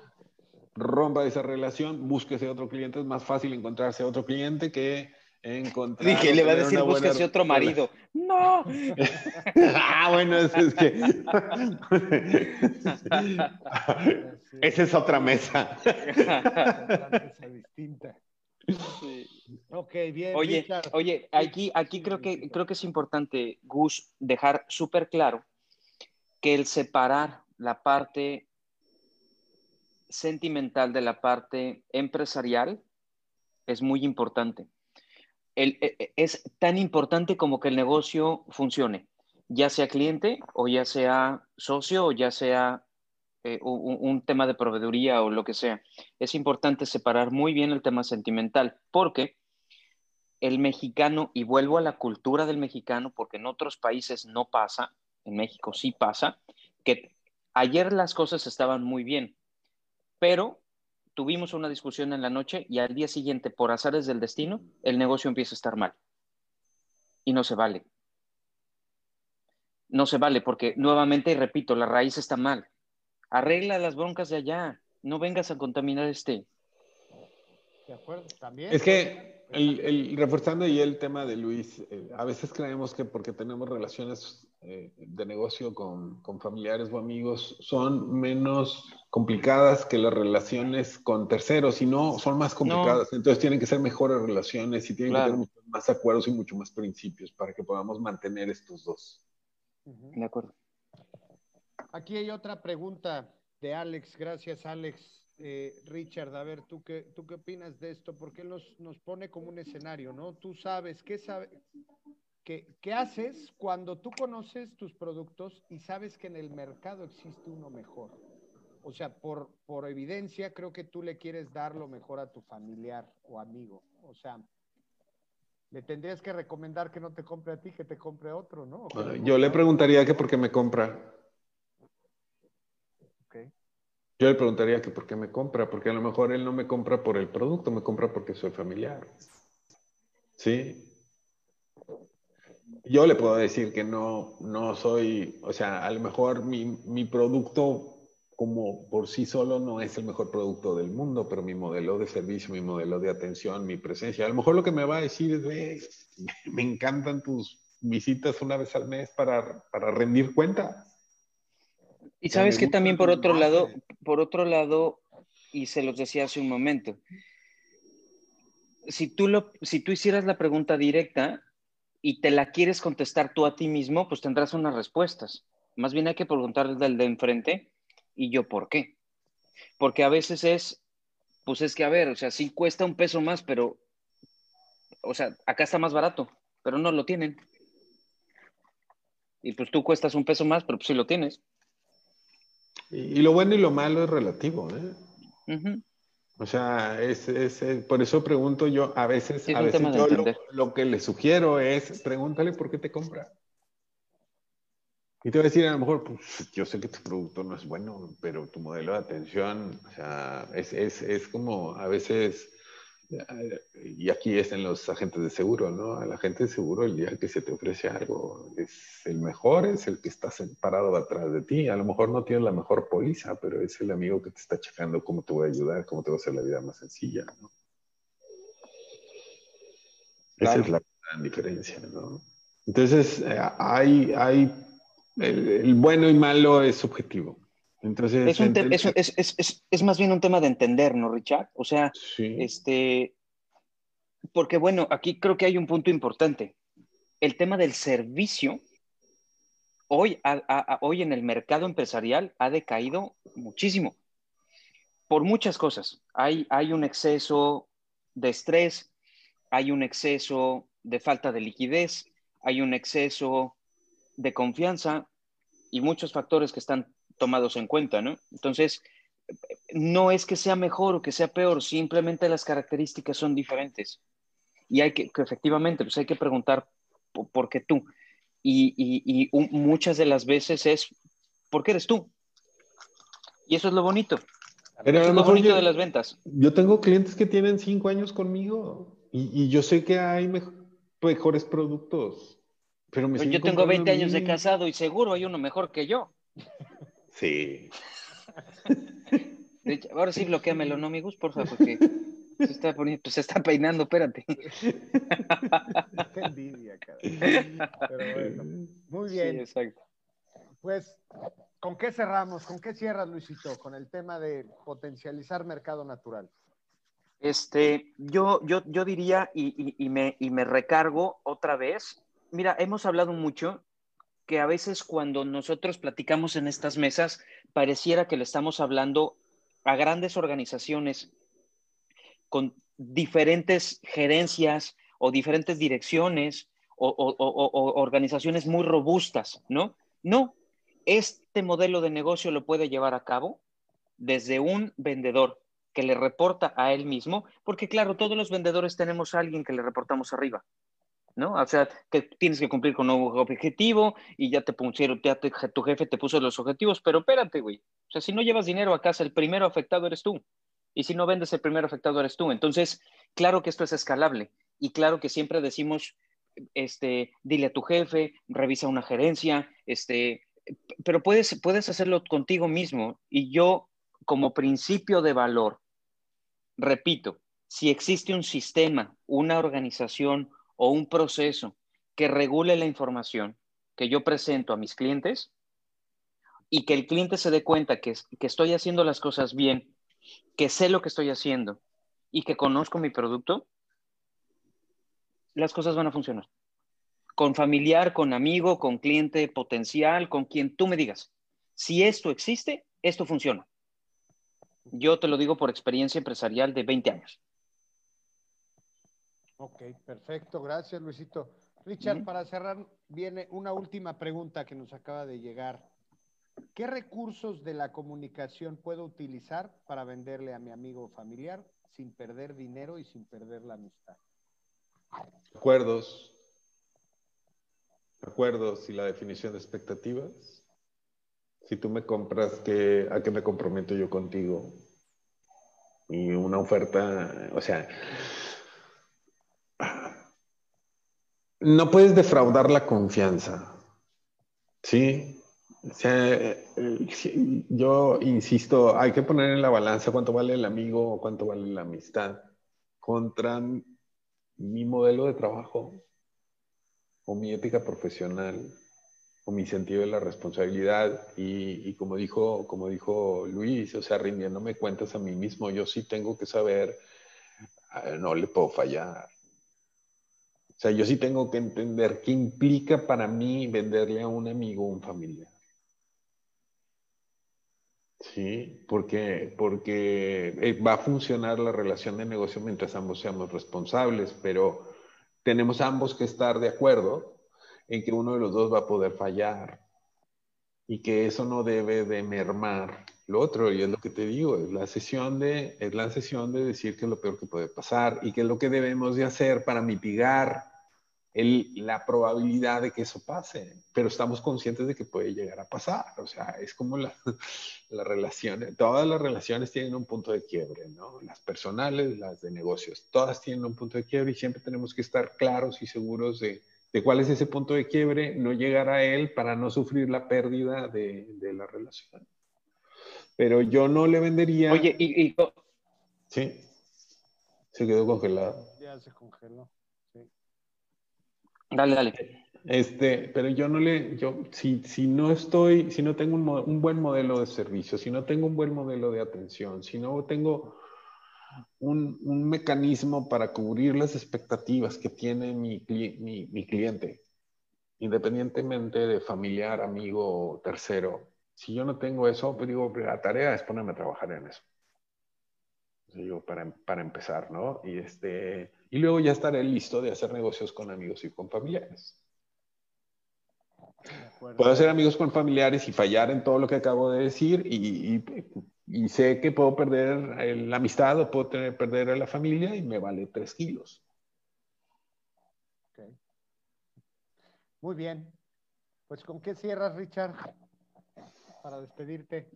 rompa esa relación, búsquese otro cliente, es más fácil encontrarse otro cliente que encontrar. Dije, le va a decir, búsquese otro marido. No. ah, bueno, eso es que. Esa es otra mesa. otra mesa distinta. Ok, bien. Oye, oye, aquí, aquí creo que creo que es importante, Gus, dejar súper claro que el separar la parte sentimental de la parte empresarial es muy importante. E, e, es tan importante como que el negocio funcione, ya sea cliente o ya sea socio o ya sea eh, un, tema de proveeduría o lo que sea. Es importante separar muy bien el tema sentimental porque el mexicano, y vuelvo a la cultura del mexicano, porque en otros países no pasa, en México sí pasa, que ayer las cosas estaban muy bien, pero tuvimos una discusión en la noche y al día siguiente, por azares del destino, el negocio empieza a estar mal. Y no se vale. No se vale porque, nuevamente, y repito, la raíz está mal. Arregla las broncas de allá. No vengas a contaminar este. De acuerdo, también. Es que, el, reforzando ahí el tema de Luis, eh, a veces creemos que porque tenemos relaciones eh, de negocio con, con, familiares o amigos son menos complicadas que las relaciones con terceros, y no, son más complicadas. Entonces tienen que ser mejores relaciones y tienen que tener más acuerdos y mucho más principios para que podamos mantener estos dos. De acuerdo. Aquí hay otra pregunta de Alex. Gracias, Alex. Eh, Richard, a ver, ¿tú qué, ¿tú qué opinas de esto? Porque nos, nos pone como un escenario, ¿no? Tú sabes, ¿qué, sabe, ¿Qué, haces cuando tú conoces tus productos y sabes que en el mercado existe uno mejor? O sea, por, por evidencia, creo que tú le quieres dar lo mejor a tu familiar o amigo. O sea, le tendrías que recomendar que no te compre a ti, que te compre a otro, ¿no? Yo le preguntaría que por qué me compra. Okay. Yo le preguntaría que por qué me compra, porque a lo mejor él no me compra por el producto, me compra porque soy familiar. ¿Sí? Yo le puedo decir que no, no soy, o sea, a lo mejor mi, mi producto como por sí solo no es el mejor producto del mundo, pero mi modelo de servicio, mi modelo de atención, mi presencia, a lo mejor lo que me va a decir es, me encantan tus visitas una vez al mes para, para rendir cuenta. Y sabes que también por otro lado, por otro lado, y se los decía hace un momento, si tú, lo, si tú hicieras la pregunta directa y te la quieres contestar tú a ti mismo, pues tendrás unas respuestas. Más bien hay que preguntarle del de enfrente y yo por qué. Porque a veces es, pues es que a ver, o sea, sí cuesta un peso más, pero, o sea, acá está más barato, pero no lo tienen. Y pues tú cuestas un peso más, pero pues sí lo tienes. Y, lo bueno y lo malo es relativo, ¿eh? O sea, es, es, por eso pregunto yo, a veces, a veces yo lo, lo, que le sugiero es, pregúntale por qué te compra. Y te voy a decir, a lo mejor, pues, yo sé que tu producto no es bueno, pero tu modelo de atención, o sea, es, es, es como a veces, y aquí es en los agentes de seguro, ¿no? Al agente de seguro, el día que se te ofrece algo, es el mejor, es el que está parado atrás de ti. A lo mejor no tienes la mejor póliza, pero es el amigo que te está checando cómo te voy a ayudar, cómo te va a hacer la vida más sencilla, ¿no? Esa es la gran diferencia, ¿no? Entonces, eh, hay, hay el, bueno y malo es subjetivo. Entonces, es, más bien un tema de entender, ¿no, Richard? O sea, este, porque bueno, aquí creo que hay un punto importante. El tema del servicio, hoy, hoy en el mercado empresarial ha decaído muchísimo, por muchas cosas. Hay, hay un exceso de estrés, hay un exceso de falta de liquidez, hay un exceso de confianza y muchos factores que están tomados en cuenta, ¿no? Entonces, no es que sea mejor o que sea peor, simplemente las características son diferentes. Y hay que, efectivamente, pues hay que preguntar por, qué tú. Y, muchas de las veces es, ¿por qué eres tú? Y eso es lo bonito. Pero es lo bonito de las ventas. Yo tengo clientes que tienen cinco años conmigo y, yo sé que hay mejores productos yo tengo 20 años de casado y seguro hay uno mejor que yo. Sí. Ahora sí bloqueamelo, ¿no, amigos? Por favor, porque se está poniendo, se está peinando, espérate. Qué envidia, cara. Pero bueno, muy bien. Sí, exacto. Pues, ¿con qué cerramos? ¿Con qué cierras, Luisito? Con el tema de potencializar mercado natural. Este, yo, yo, yo diría, y, y, me, y me recargo otra vez, mira, hemos hablado mucho que a veces cuando nosotros platicamos en estas mesas, pareciera que le estamos hablando a grandes organizaciones con diferentes gerencias o diferentes direcciones o, organizaciones muy robustas, ¿no? No, este modelo de negocio lo puede llevar a cabo desde un vendedor que le reporta a él mismo, porque claro, todos los vendedores tenemos a alguien que le reportamos arriba, ¿no? O sea, que tienes que cumplir con un objetivo y ya te pusieron, ya tu jefe te puso los objetivos, pero espérate, güey. O sea, si no llevas dinero a casa, el primero afectado eres tú. Y si no vendes, el primero afectado eres tú. Entonces, claro que esto es escalable y claro que siempre decimos, este, dile a tu jefe, revisa una gerencia, este, pero puedes, puedes hacerlo contigo mismo. Y yo, como principio de valor, repito, si existe un sistema, una organización, o un proceso que regule la información que yo presento a mis clientes y que el cliente se dé cuenta que, que estoy haciendo las cosas bien, que sé lo que estoy haciendo y que conozco mi producto, las cosas van a funcionar. Con familiar, con amigo, con cliente potencial, con quien tú me digas. Si esto existe, esto funciona. Yo te lo digo por experiencia empresarial de 20 años. Ok, perfecto. Gracias, Luisito. Richard, para cerrar, viene una última pregunta que nos acaba de llegar. ¿Qué recursos de la comunicación puedo utilizar para venderle a mi amigo familiar sin perder dinero y sin perder la amistad? Acuerdos. Acuerdos y la definición de expectativas. Si tú me compras, ¿qué, ¿a qué me comprometo yo contigo? Y una oferta, o sea, no puedes defraudar la confianza. Sí, yo insisto, hay que poner en la balanza cuánto vale el amigo o cuánto vale la amistad contra mi modelo de trabajo o mi ética profesional o mi sentido de la responsabilidad y, y, como dijo como dijo Luis o sea rindiéndome cuentas a mí mismo yo sí tengo que saber ah, no le puedo fallar o sea yo sí tengo que entender qué implica para mí venderle a un amigo o un familiar. Sí, porque, porque eh, va a funcionar la relación de negocio mientras ambos seamos responsables, pero tenemos ambos que estar de acuerdo en que uno de los dos va a poder fallar y que eso no debe de mermar lo otro. Y es lo que te digo, es la sesión de, es la sesión de decir que es lo peor que puede pasar y que es lo que debemos de hacer para mitigar la probabilidad de que eso pase, pero estamos conscientes de que puede llegar a pasar. O sea, es como la, la relación, todas las relaciones tienen un punto de quiebre, ¿no? Las personales, las de negocios, todas tienen un punto de quiebre y siempre tenemos que estar claros y seguros de, de cuál es ese punto de quiebre, no llegar a él para no sufrir la pérdida de, de la relación. Pero yo no le vendería... Oye, y... y... Sí, se quedó congelado. Ya se congeló. Dale, dale. Este, pero yo no le, yo, si, si no estoy, si no tengo un, un, buen modelo de servicio, si no tengo un buen modelo de atención, si no tengo un, un mecanismo para cubrir las expectativas que tiene mi, mi, mi, cliente, independientemente de familiar, amigo o tercero, si yo no tengo eso, pues digo, la tarea es ponerme a trabajar en eso. Digo, para, para empezar, ¿no? Y este, y luego ya estaré listo de hacer negocios con amigos y con familiares. Puedo hacer amigos con familiares y fallar en todo lo que acabo de decir y, y, sé que puedo perder la amistad o puedo tener, perder a la familia y me vale tres kilos. Okay. Muy bien. Pues ¿con qué cierras, Richard? Para despedirte.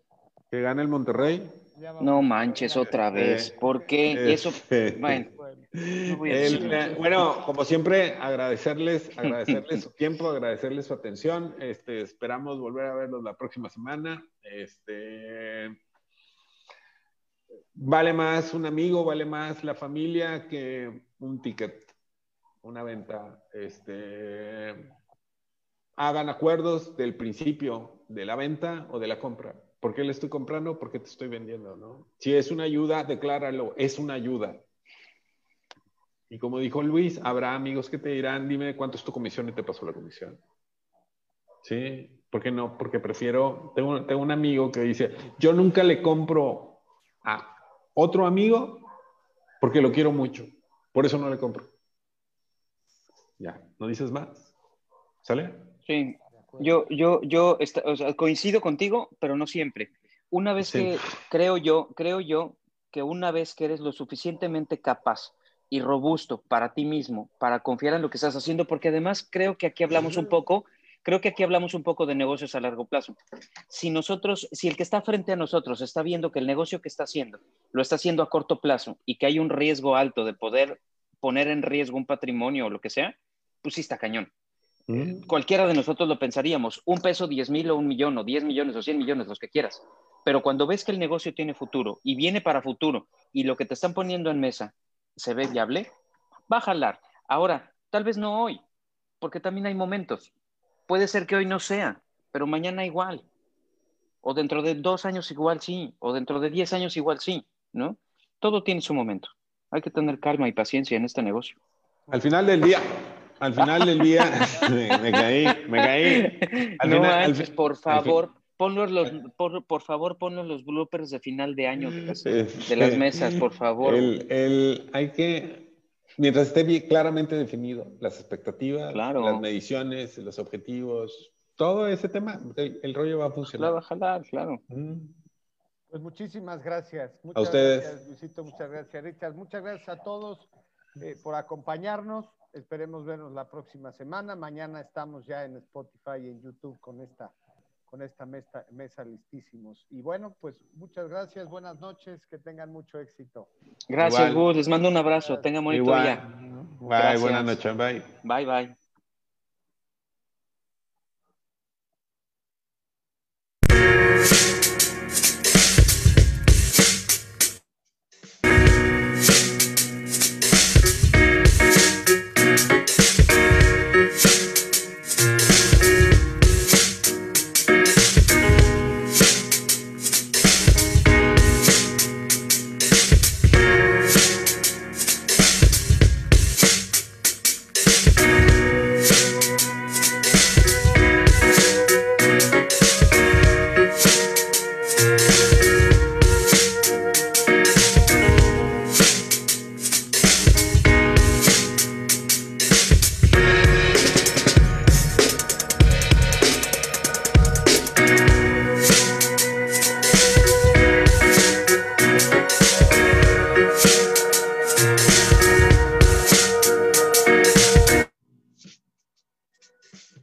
Que gane el Monterrey. No manches otra vez. ¿Por qué? Eso, bueno. bueno, como siempre, agradecerles, agradecerles su tiempo, agradecerles su atención. Este, esperamos volver a verlos la próxima semana. Este, vale más un amigo, vale más la familia que un ticket, una venta. Este, hagan acuerdos del principio de la venta o de la compra. ¿Por qué le estoy comprando? ¿Por qué te estoy vendiendo? ¿no? Si es una ayuda, decláralo, es una ayuda. Y como dijo Luis, habrá amigos que te dirán, dime cuánto es tu comisión y te paso la comisión. ¿Sí? ¿Por qué no? Porque prefiero, tengo, tengo un amigo que dice, yo nunca le compro a otro amigo porque lo quiero mucho. Por eso no le compro. Ya, ¿no dices más? ¿Sale? Sí, yo, yo, yo coincido contigo, pero no siempre. Una vez que creo yo, creo yo que una vez que eres lo suficientemente capaz y robusto para ti mismo, para confiar en lo que estás haciendo, porque además creo que aquí hablamos un poco, creo que aquí hablamos un poco de negocios a largo plazo. Si nosotros, si el que está frente a nosotros está viendo que el negocio que está haciendo lo está haciendo a corto plazo y que hay un riesgo alto de poder poner en riesgo un patrimonio o lo que sea, pues sí está cañón. Mm. Cualquiera de nosotros lo pensaríamos, un peso, diez mil o un millón o diez millones o cien millones, los que quieras. Pero cuando ves que el negocio tiene futuro y viene para futuro y lo que te están poniendo en mesa se ve viable, va a jalar. Ahora, tal vez no hoy, porque también hay momentos. Puede ser que hoy no sea, pero mañana igual. O dentro de dos años igual sí, o dentro de diez años igual sí, ¿no? Todo tiene su momento. Hay que tener calma y paciencia en este negocio. Al final del día, al final del día, me, caí, me caí. Al no final, por favor, ponlos los, por, por, favor, ponlos los bloopers de final de año de las, de las mesas, por favor. El, el, hay que, mientras esté bien claramente definido, las expectativas, las mediciones, los objetivos, todo ese tema, el, rollo va a funcionar. va a jalar, claro. Pues muchísimas gracias. Muchas a ustedes. Gracias, Luisito, muchas gracias, Richard. Muchas gracias a todos eh, por acompañarnos. Esperemos vernos la próxima semana. Mañana estamos ya en Spotify y en YouTube con esta, con esta mesa, mesa listísimos. Y bueno, pues muchas gracias, buenas noches, que tengan mucho éxito. Gracias, Gus. Les mando un abrazo. Tengan bonito día. Bye, buenas noches. Bye. Bye, bye.